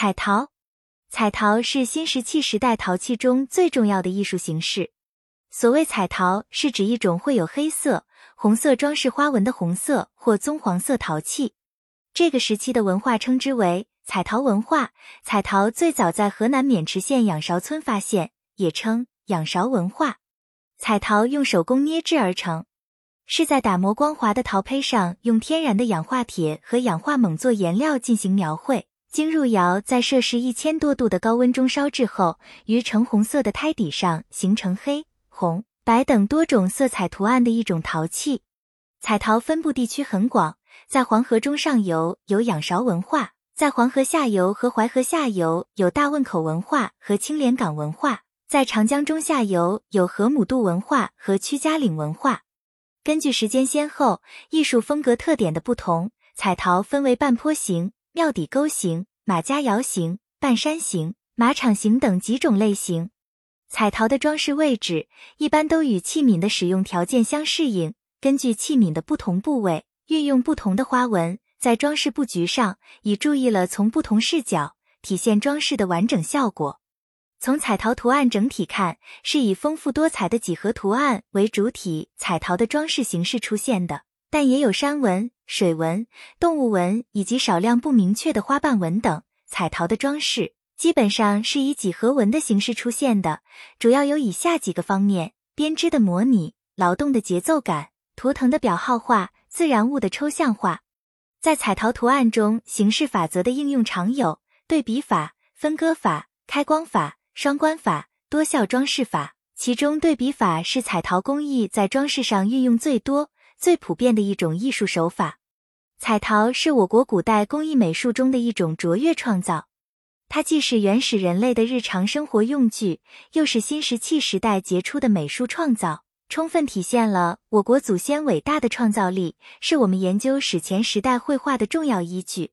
彩陶，彩陶是新石器时代陶器中最重要的艺术形式。所谓彩陶，是指一种会有黑色、红色装饰花纹的红色或棕黄色陶器。这个时期的文化称之为彩陶文化。彩陶最早在河南渑池县仰韶村发现，也称仰韶文化。彩陶用手工捏制而成，是在打磨光滑的陶胚上，用天然的氧化铁和氧化锰做颜料进行描绘。经入窑，在摄氏一千多度的高温中烧制后，于橙红色的胎底上形成黑、红、白等多种色彩图案的一种陶器。彩陶分布地区很广，在黄河中上游有仰韶文化，在黄河下游和淮河下游有大汶口文化和青莲岗文化，在长江中下游有河姆渡文化和曲家岭文化。根据时间先后、艺术风格特点的不同，彩陶分为半坡形。庙底钩形、马家窑形、半山形、马场形等几种类型。彩陶的装饰位置一般都与器皿的使用条件相适应，根据器皿的不同部位，运用不同的花纹，在装饰布局上已注意了从不同视角体现装饰的完整效果。从彩陶图案整体看，是以丰富多彩的几何图案为主体，彩陶的装饰形式出现的。但也有山纹、水纹、动物纹以及少量不明确的花瓣纹等。彩陶的装饰基本上是以几何纹的形式出现的，主要有以下几个方面：编织的模拟、劳动的节奏感、图腾的表号化、自然物的抽象化。在彩陶图案中，形式法则的应用常有对比法、分割法、开光法、双关法、多效装饰法。其中，对比法是彩陶工艺在装饰上运用最多。最普遍的一种艺术手法，彩陶是我国古代工艺美术中的一种卓越创造。它既是原始人类的日常生活用具，又是新石器时代杰出的美术创造，充分体现了我国祖先伟大的创造力，是我们研究史前时代绘画的重要依据。